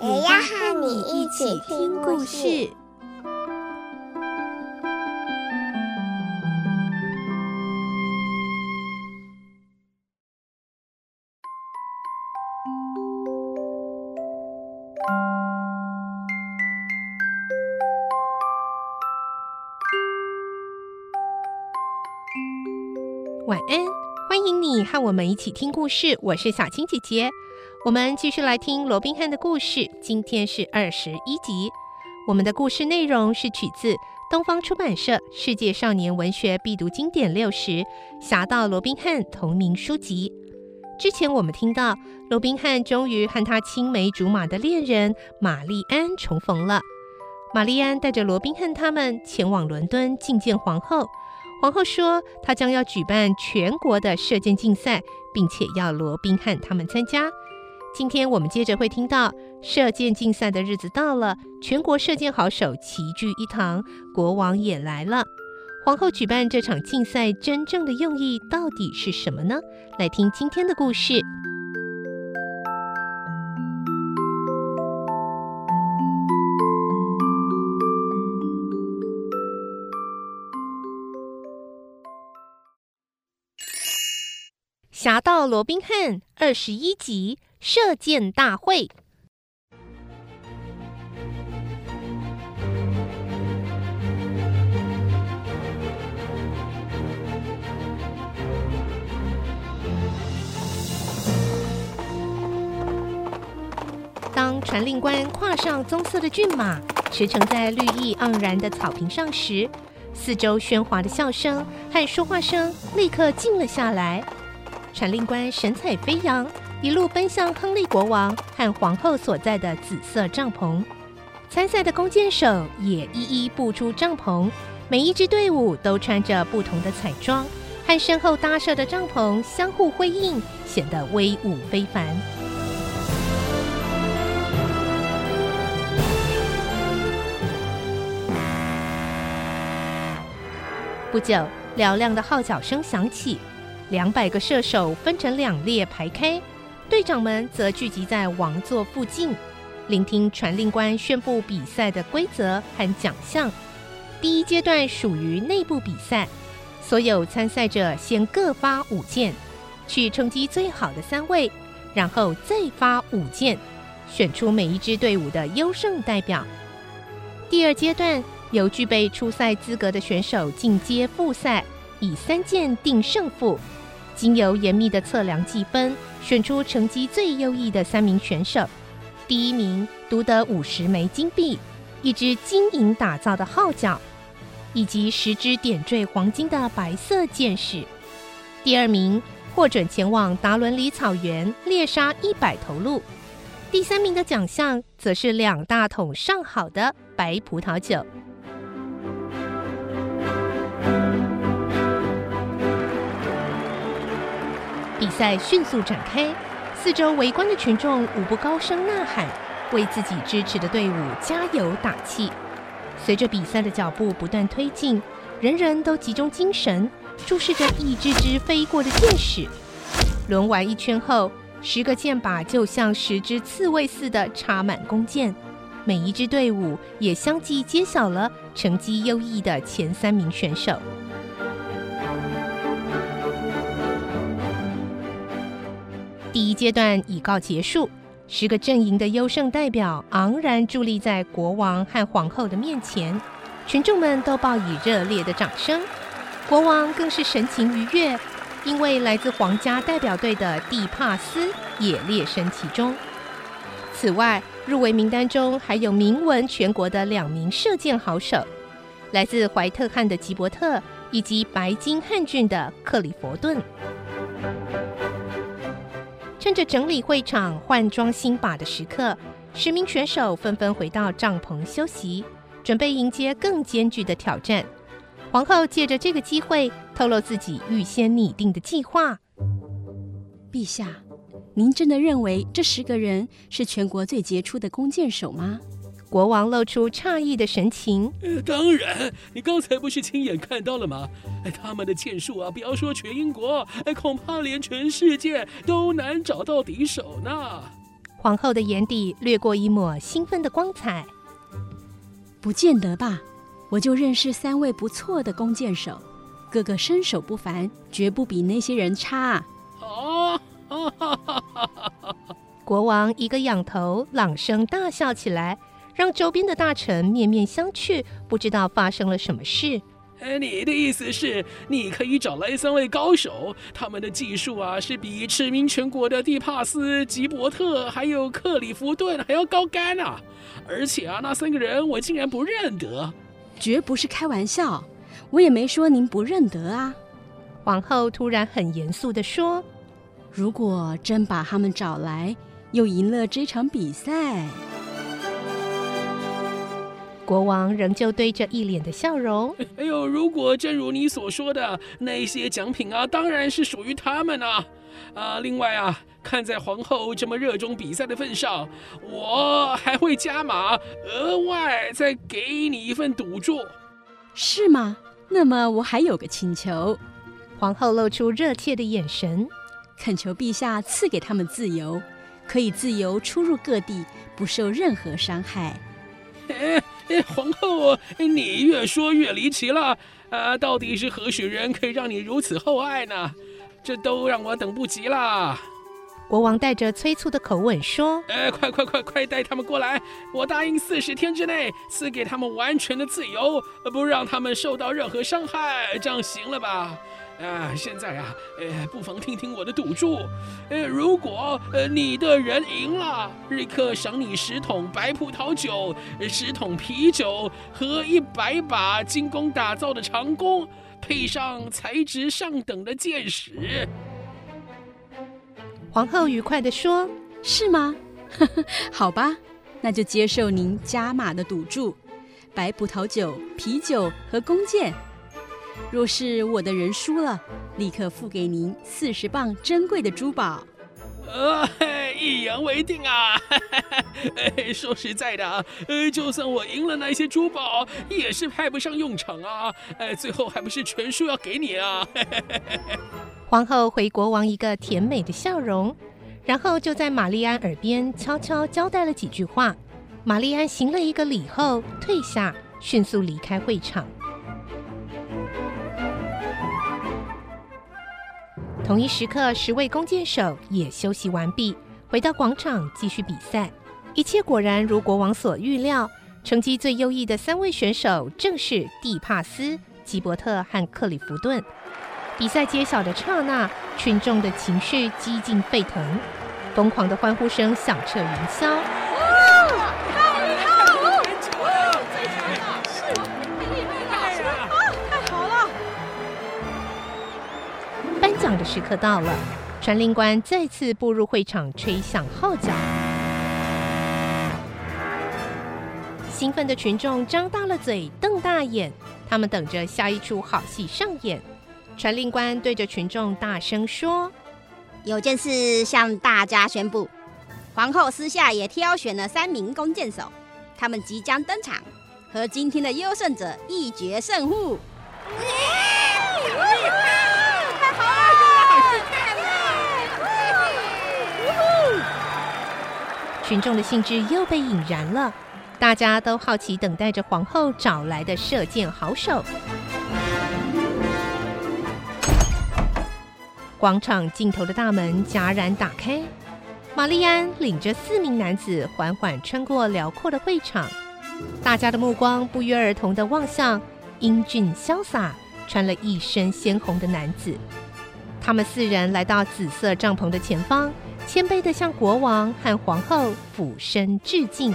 也要和你一起听故事。晚安，欢迎你和我们一起听故事。我是小青姐姐，我们继续来听罗宾汉的故事。今天是二十一集。我们的故事内容是取自东方出版社《世界少年文学必读经典六十》《侠盗罗宾汉》同名书籍。之前我们听到罗宾汉终于和他青梅竹马的恋人玛丽安重逢了。玛丽安带着罗宾汉他们前往伦敦觐见皇后。皇后说，她将要举办全国的射箭竞赛，并且要罗宾汉他们参加。今天我们接着会听到射箭竞赛的日子到了，全国射箭好手齐聚一堂，国王也来了。皇后举办这场竞赛真正的用意到底是什么呢？来听今天的故事。侠盗罗宾汉二十一集射箭大会。当传令官跨上棕色的骏马，驰骋在绿意盎然的草坪上时，四周喧哗的笑声和说话声立刻静了下来。传令官神采飞扬，一路奔向亨利国王和皇后所在的紫色帐篷。参赛的弓箭手也一一步出帐篷，每一支队伍都穿着不同的彩装，和身后搭设的帐篷相互辉映，显得威武非凡。不久，嘹亮的号角声响起。两百个射手分成两列排开，队长们则聚集在王座附近，聆听传令官宣布比赛的规则和奖项。第一阶段属于内部比赛，所有参赛者先各发五箭，去冲击最好的三位，然后再发五箭，选出每一支队伍的优胜代表。第二阶段由具备初赛资格的选手进阶复赛，以三箭定胜负。经由严密的测量计分，选出成绩最优异的三名选手。第一名独得五十枚金币、一支金银打造的号角，以及十支点缀黄金的白色箭矢。第二名获准前往达伦里草原猎杀一百头鹿。第三名的奖项则是两大桶上好的白葡萄酒。赛迅速展开，四周围观的群众无不高声呐喊，为自己支持的队伍加油打气。随着比赛的脚步不断推进，人人都集中精神，注视着一支支飞过的箭矢。轮完一圈后，十个箭靶就像十只刺猬似的插满弓箭，每一支队伍也相继揭晓了成绩优异的前三名选手。第一阶段已告结束，十个阵营的优胜代表昂然伫立在国王和皇后的面前，群众们都报以热烈的掌声。国王更是神情愉悦，因为来自皇家代表队的蒂帕斯也列身其中。此外，入围名单中还有名闻全国的两名射箭好手，来自怀特汉的吉伯特以及白金汉郡的克里佛顿。趁着整理会场、换装新靶的时刻，十名选手纷纷回到帐篷休息，准备迎接更艰巨的挑战。皇后借着这个机会透露自己预先拟定的计划。陛下，您真的认为这十个人是全国最杰出的弓箭手吗？国王露出诧异的神情。呃，当然，你刚才不是亲眼看到了吗？哎，他们的剑术啊，不要说全英国，哎，恐怕连全世界都难找到敌手呢。皇后的眼底掠过一抹兴奋的光彩。不见得吧？我就认识三位不错的弓箭手，个个身手不凡，绝不比那些人差。哦，哈哈哈哈哈！国王一个仰头，朗声大笑起来。让周边的大臣面面相觑，不知道发生了什么事。哎，你的意思是，你可以找来三位高手，他们的技术啊，是比驰名全国的蒂帕斯、吉伯特还有克里夫顿还要高干啊！而且啊，那三个人我竟然不认得，绝不是开玩笑，我也没说您不认得啊。皇后突然很严肃地说：“如果真把他们找来，又赢了这场比赛。”国王仍旧堆着一脸的笑容。哎呦，如果正如你所说的，那些奖品啊，当然是属于他们啊。啊，另外啊，看在皇后这么热衷比赛的份上，我还会加码，额外再给你一份赌注，是吗？那么我还有个请求。皇后露出热切的眼神，恳求陛下赐给他们自由，可以自由出入各地，不受任何伤害。皇后，你越说越离奇了。啊，到底是何许人可以让你如此厚爱呢？这都让我等不及了。国王带着催促的口吻说：“哎，快快快快带他们过来！我答应四十天之内赐给他们完全的自由，不让他们受到任何伤害，这样行了吧？”啊，现在啊，呃，不妨听听我的赌注，呃，如果呃你的人赢了，立刻赏你十桶白葡萄酒、十桶啤酒和一百把精工打造的长弓，配上材质上等的箭矢。皇后愉快地说：“是吗？好吧，那就接受您加码的赌注，白葡萄酒、啤酒和弓箭。”若是我的人输了，立刻付给您四十磅珍贵的珠宝。呃，一言为定啊！说实在的，呃，就算我赢了那些珠宝，也是派不上用场啊！哎，最后还不是全数要给你啊！皇后回国王一个甜美的笑容，然后就在玛丽安耳边悄悄交代了几句话。玛丽安行了一个礼后退下，迅速离开会场。同一时刻，十位弓箭手也休息完毕，回到广场继续比赛。一切果然如国王所预料，成绩最优异的三位选手正是蒂帕斯、吉伯特和克里夫顿。比赛揭晓的刹那，群众的情绪激进沸腾，疯狂的欢呼声响彻云霄。的时刻到了，传令官再次步入会场，吹响号角。兴奋的群众张大了嘴，瞪大眼，他们等着下一出好戏上演。传令官对着群众大声说：“有件事向大家宣布，皇后私下也挑选了三名弓箭手，他们即将登场，和今天的优胜者一决胜负。”群众的兴致又被引燃了，大家都好奇等待着皇后找来的射箭好手。广场尽头的大门戛然打开，玛丽安领着四名男子缓缓穿过辽阔的会场，大家的目光不约而同地望向英俊潇洒、穿了一身鲜红的男子。他们四人来到紫色帐篷的前方。谦卑的向国王和皇后俯身致敬。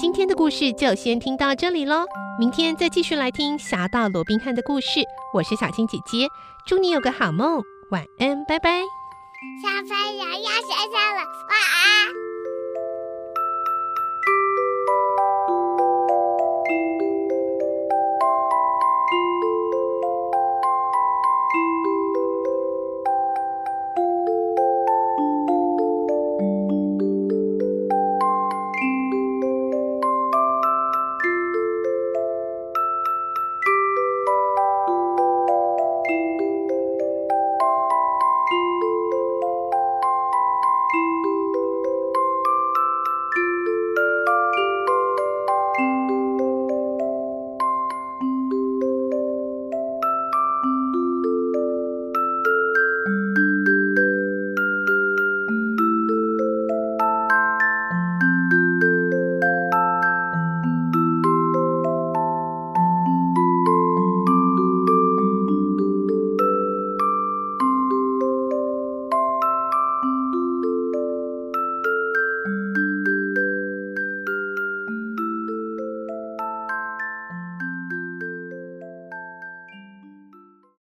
今天的故事就先听到这里喽，明天再继续来听《侠盗罗宾汉》的故事。我是小青姐姐，祝你有个好梦，晚安，拜拜。小朋友要睡觉了，晚安。